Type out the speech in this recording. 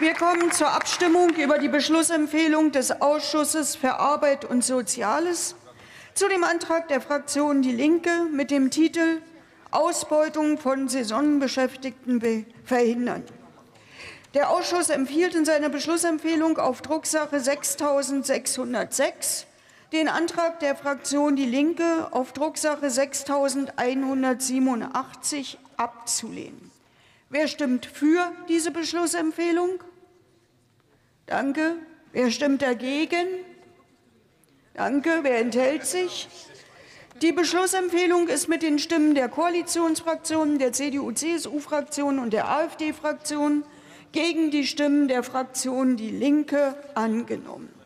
Wir kommen zur Abstimmung über die Beschlussempfehlung des Ausschusses für Arbeit und Soziales zu dem Antrag der Fraktion Die Linke mit dem Titel Ausbeutung von Saisonbeschäftigten verhindern. Der Ausschuss empfiehlt in seiner Beschlussempfehlung auf Drucksache 6606 den Antrag der Fraktion Die Linke auf Drucksache 6187 abzulehnen. Wer stimmt für diese Beschlussempfehlung? Danke. Wer stimmt dagegen? Danke. Wer enthält sich? Die Beschlussempfehlung ist mit den Stimmen der Koalitionsfraktionen, der CDU-CSU-Fraktion und der AfD-Fraktion gegen die Stimmen der Fraktion Die Linke angenommen.